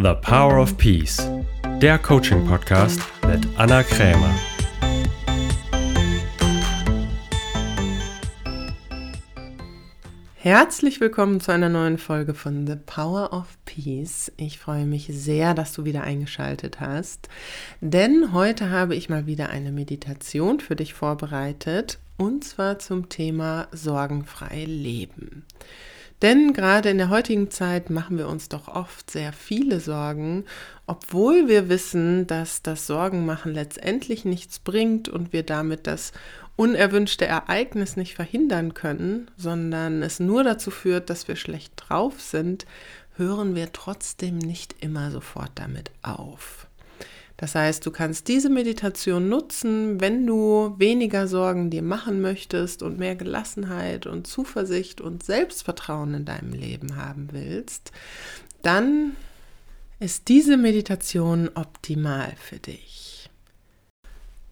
The Power of Peace, der Coaching-Podcast mit Anna Krämer. Herzlich willkommen zu einer neuen Folge von The Power of Peace. Ich freue mich sehr, dass du wieder eingeschaltet hast, denn heute habe ich mal wieder eine Meditation für dich vorbereitet und zwar zum Thema sorgenfrei leben. Denn gerade in der heutigen Zeit machen wir uns doch oft sehr viele Sorgen, obwohl wir wissen, dass das Sorgenmachen letztendlich nichts bringt und wir damit das unerwünschte Ereignis nicht verhindern können, sondern es nur dazu führt, dass wir schlecht drauf sind, hören wir trotzdem nicht immer sofort damit auf. Das heißt, du kannst diese Meditation nutzen, wenn du weniger Sorgen dir machen möchtest und mehr Gelassenheit und Zuversicht und Selbstvertrauen in deinem Leben haben willst, dann ist diese Meditation optimal für dich.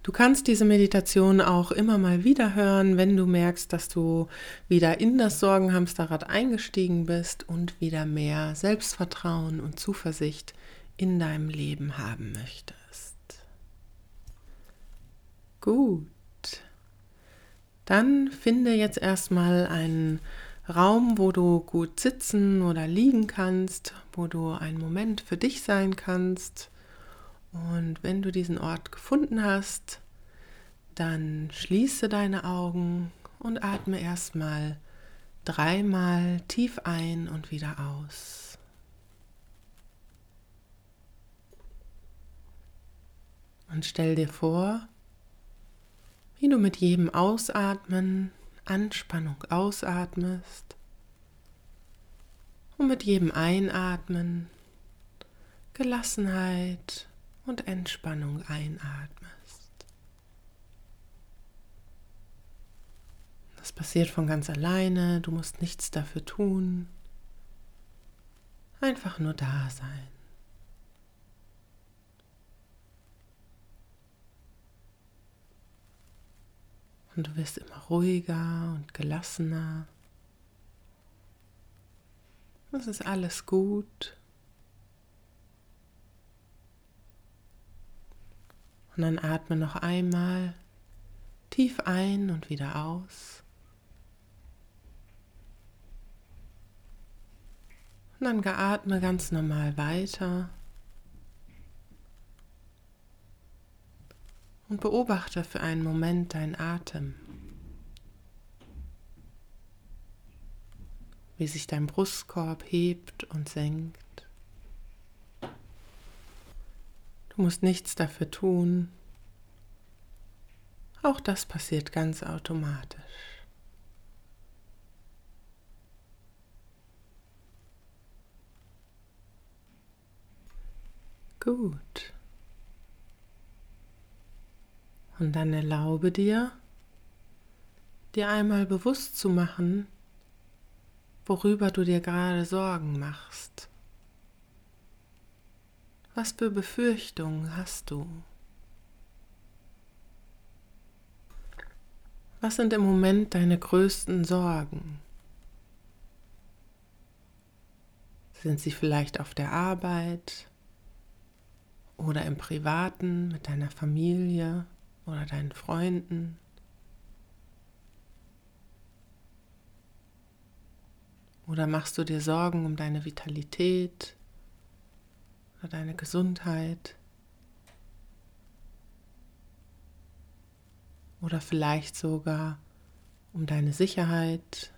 Du kannst diese Meditation auch immer mal wieder hören, wenn du merkst, dass du wieder in das Sorgenhamsterrad eingestiegen bist und wieder mehr Selbstvertrauen und Zuversicht in deinem Leben haben möchtest. Gut. Dann finde jetzt erstmal einen Raum, wo du gut sitzen oder liegen kannst, wo du einen Moment für dich sein kannst. Und wenn du diesen Ort gefunden hast, dann schließe deine Augen und atme erstmal dreimal tief ein und wieder aus. Und stell dir vor, wie du mit jedem Ausatmen Anspannung ausatmest und mit jedem Einatmen Gelassenheit und Entspannung einatmest. Das passiert von ganz alleine, du musst nichts dafür tun, einfach nur da sein. Und du wirst immer ruhiger und gelassener. Es ist alles gut. Und dann atme noch einmal tief ein und wieder aus. Und dann geatme ganz normal weiter. Und beobachte für einen Moment deinen Atem, wie sich dein Brustkorb hebt und senkt. Du musst nichts dafür tun. Auch das passiert ganz automatisch. Gut. Und dann erlaube dir, dir einmal bewusst zu machen, worüber du dir gerade Sorgen machst. Was für Befürchtungen hast du? Was sind im Moment deine größten Sorgen? Sind sie vielleicht auf der Arbeit oder im Privaten mit deiner Familie? Oder deinen Freunden. Oder machst du dir Sorgen um deine Vitalität oder deine Gesundheit? Oder vielleicht sogar um deine Sicherheit?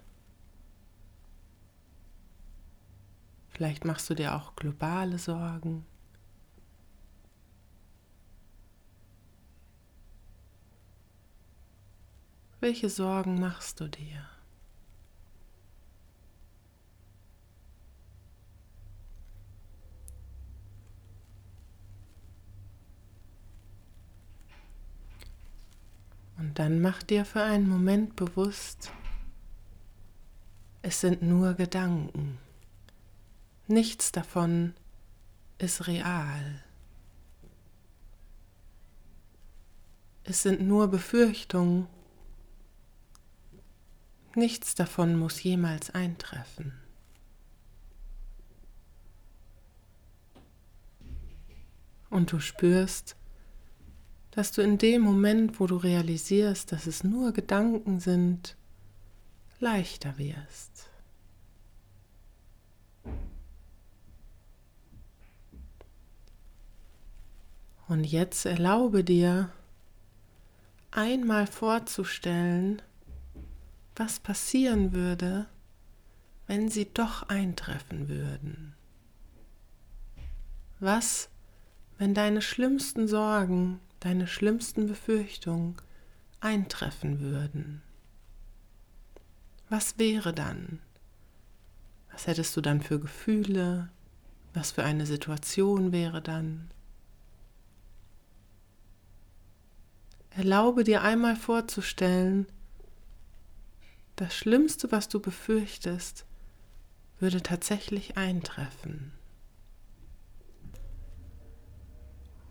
Vielleicht machst du dir auch globale Sorgen. Welche Sorgen machst du dir? Und dann mach dir für einen Moment bewusst, es sind nur Gedanken. Nichts davon ist real. Es sind nur Befürchtungen Nichts davon muss jemals eintreffen. Und du spürst, dass du in dem Moment, wo du realisierst, dass es nur Gedanken sind, leichter wirst. Und jetzt erlaube dir, einmal vorzustellen, was passieren würde, wenn sie doch eintreffen würden. Was, wenn deine schlimmsten Sorgen, deine schlimmsten Befürchtungen eintreffen würden? Was wäre dann? Was hättest du dann für Gefühle? Was für eine Situation wäre dann? Erlaube dir einmal vorzustellen, das Schlimmste, was du befürchtest, würde tatsächlich eintreffen.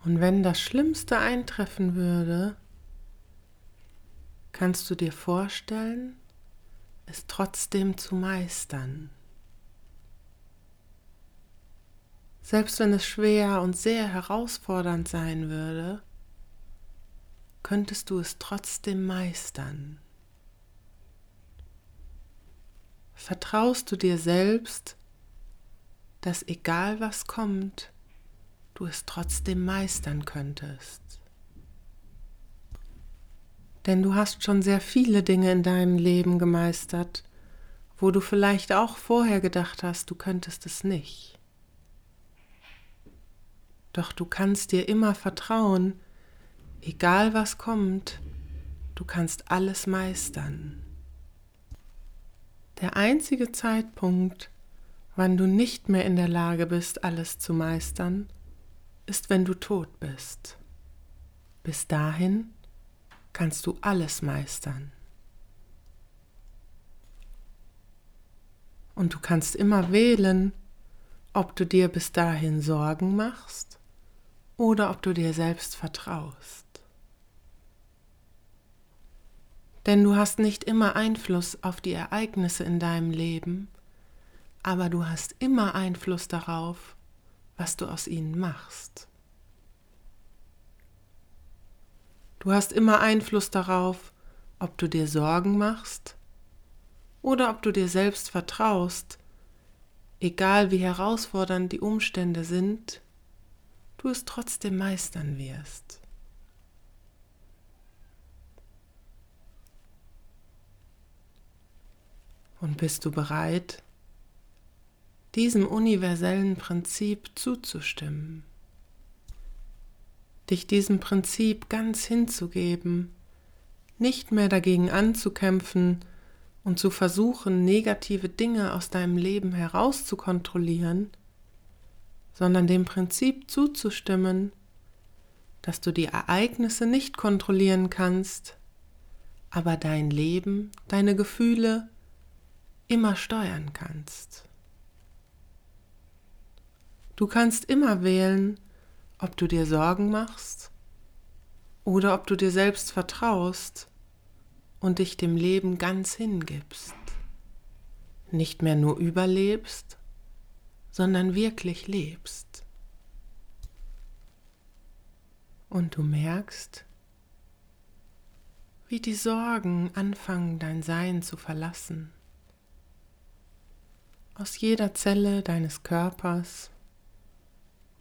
Und wenn das Schlimmste eintreffen würde, kannst du dir vorstellen, es trotzdem zu meistern. Selbst wenn es schwer und sehr herausfordernd sein würde, könntest du es trotzdem meistern. Vertraust du dir selbst, dass egal was kommt, du es trotzdem meistern könntest? Denn du hast schon sehr viele Dinge in deinem Leben gemeistert, wo du vielleicht auch vorher gedacht hast, du könntest es nicht. Doch du kannst dir immer vertrauen, egal was kommt, du kannst alles meistern. Der einzige Zeitpunkt, wann du nicht mehr in der Lage bist, alles zu meistern, ist, wenn du tot bist. Bis dahin kannst du alles meistern. Und du kannst immer wählen, ob du dir bis dahin Sorgen machst oder ob du dir selbst vertraust. Denn du hast nicht immer Einfluss auf die Ereignisse in deinem Leben, aber du hast immer Einfluss darauf, was du aus ihnen machst. Du hast immer Einfluss darauf, ob du dir Sorgen machst oder ob du dir selbst vertraust, egal wie herausfordernd die Umstände sind, du es trotzdem meistern wirst. Und bist du bereit, diesem universellen Prinzip zuzustimmen? Dich diesem Prinzip ganz hinzugeben, nicht mehr dagegen anzukämpfen und zu versuchen, negative Dinge aus deinem Leben herauszukontrollieren, sondern dem Prinzip zuzustimmen, dass du die Ereignisse nicht kontrollieren kannst, aber dein Leben, deine Gefühle, immer steuern kannst. Du kannst immer wählen, ob du dir Sorgen machst oder ob du dir selbst vertraust und dich dem Leben ganz hingibst. Nicht mehr nur überlebst, sondern wirklich lebst. Und du merkst, wie die Sorgen anfangen dein Sein zu verlassen. Aus jeder Zelle deines Körpers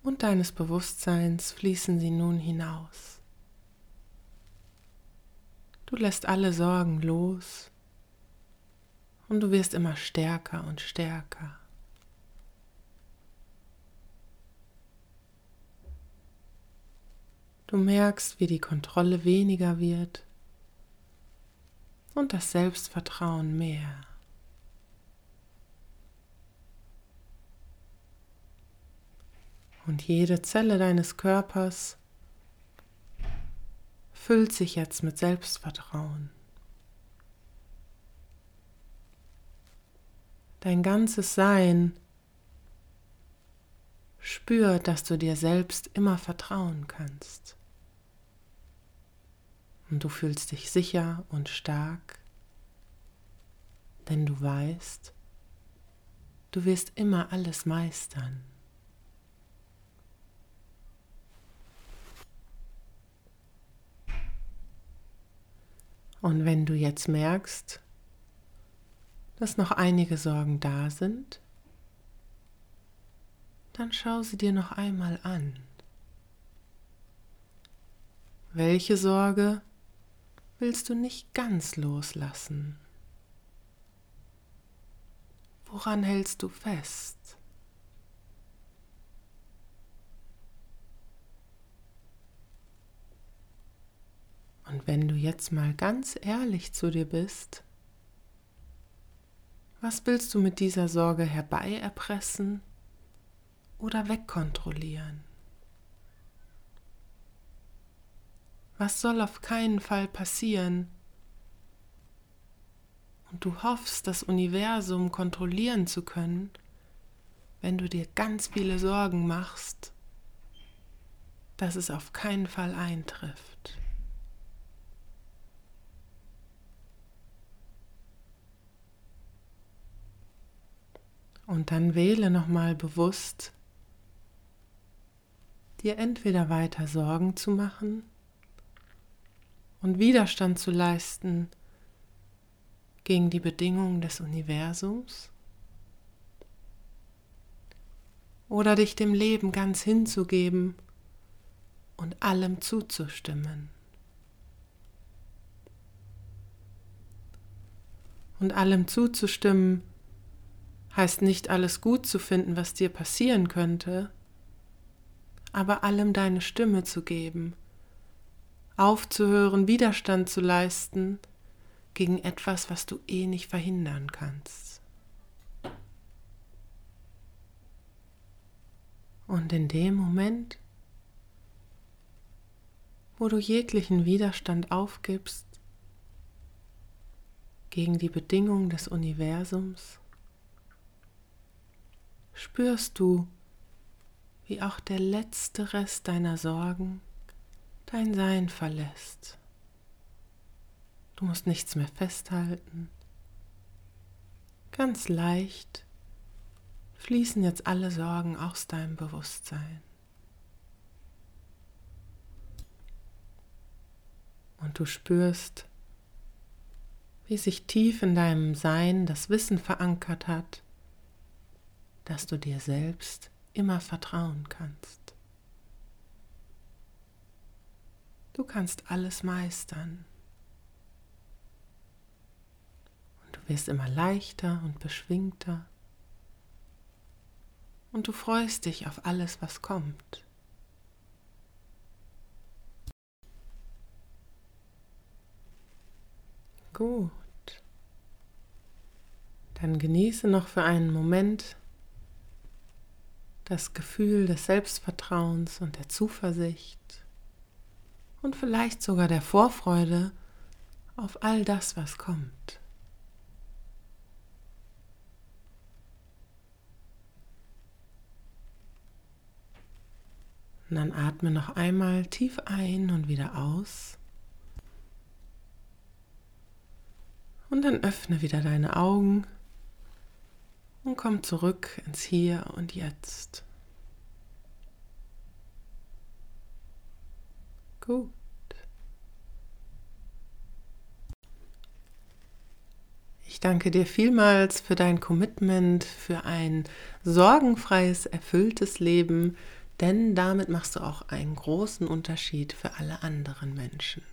und deines Bewusstseins fließen sie nun hinaus. Du lässt alle Sorgen los und du wirst immer stärker und stärker. Du merkst, wie die Kontrolle weniger wird und das Selbstvertrauen mehr. Und jede Zelle deines Körpers füllt sich jetzt mit Selbstvertrauen. Dein ganzes Sein spürt, dass du dir selbst immer vertrauen kannst. Und du fühlst dich sicher und stark, denn du weißt, du wirst immer alles meistern. Und wenn du jetzt merkst, dass noch einige Sorgen da sind, dann schau sie dir noch einmal an. Welche Sorge willst du nicht ganz loslassen? Woran hältst du fest? Und wenn du jetzt mal ganz ehrlich zu dir bist, was willst du mit dieser Sorge herbeierpressen oder wegkontrollieren? Was soll auf keinen Fall passieren? Und du hoffst, das Universum kontrollieren zu können, wenn du dir ganz viele Sorgen machst, dass es auf keinen Fall eintrifft. Und dann wähle nochmal bewusst, dir entweder weiter Sorgen zu machen und Widerstand zu leisten gegen die Bedingungen des Universums oder dich dem Leben ganz hinzugeben und allem zuzustimmen. Und allem zuzustimmen heißt nicht alles gut zu finden, was dir passieren könnte, aber allem deine Stimme zu geben, aufzuhören, Widerstand zu leisten gegen etwas, was du eh nicht verhindern kannst. Und in dem Moment, wo du jeglichen Widerstand aufgibst gegen die Bedingungen des Universums, spürst du, wie auch der letzte Rest deiner Sorgen dein Sein verlässt. Du musst nichts mehr festhalten. Ganz leicht fließen jetzt alle Sorgen aus deinem Bewusstsein. Und du spürst, wie sich tief in deinem Sein das Wissen verankert hat, dass du dir selbst immer vertrauen kannst. Du kannst alles meistern. Und du wirst immer leichter und beschwingter. Und du freust dich auf alles, was kommt. Gut. Dann genieße noch für einen Moment das Gefühl des Selbstvertrauens und der Zuversicht und vielleicht sogar der Vorfreude auf all das, was kommt. Und dann atme noch einmal tief ein und wieder aus. Und dann öffne wieder deine Augen und komm zurück ins Hier und Jetzt. Gut. Ich danke dir vielmals für dein Commitment, für ein sorgenfreies, erfülltes Leben, denn damit machst du auch einen großen Unterschied für alle anderen Menschen.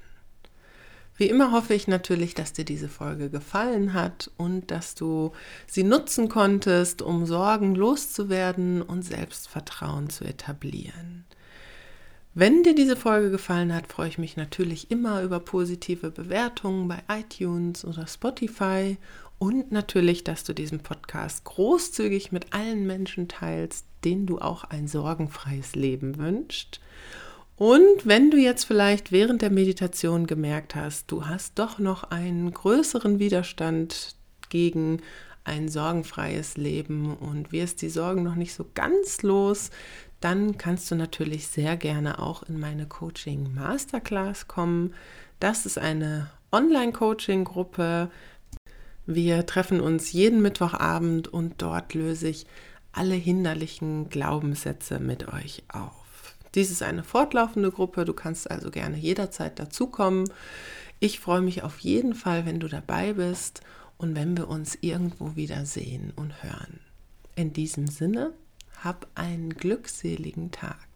Wie immer hoffe ich natürlich, dass dir diese Folge gefallen hat und dass du sie nutzen konntest, um Sorgen loszuwerden und Selbstvertrauen zu etablieren. Wenn dir diese Folge gefallen hat, freue ich mich natürlich immer über positive Bewertungen bei iTunes oder Spotify und natürlich, dass du diesen Podcast großzügig mit allen Menschen teilst, denen du auch ein sorgenfreies Leben wünschst. Und wenn du jetzt vielleicht während der Meditation gemerkt hast, du hast doch noch einen größeren Widerstand gegen ein sorgenfreies Leben und wirst die Sorgen noch nicht so ganz los, dann kannst du natürlich sehr gerne auch in meine Coaching Masterclass kommen. Das ist eine Online-Coaching-Gruppe. Wir treffen uns jeden Mittwochabend und dort löse ich alle hinderlichen Glaubenssätze mit euch auf. Dies ist eine fortlaufende Gruppe, du kannst also gerne jederzeit dazukommen. Ich freue mich auf jeden Fall, wenn du dabei bist und wenn wir uns irgendwo wieder sehen und hören. In diesem Sinne, hab einen glückseligen Tag.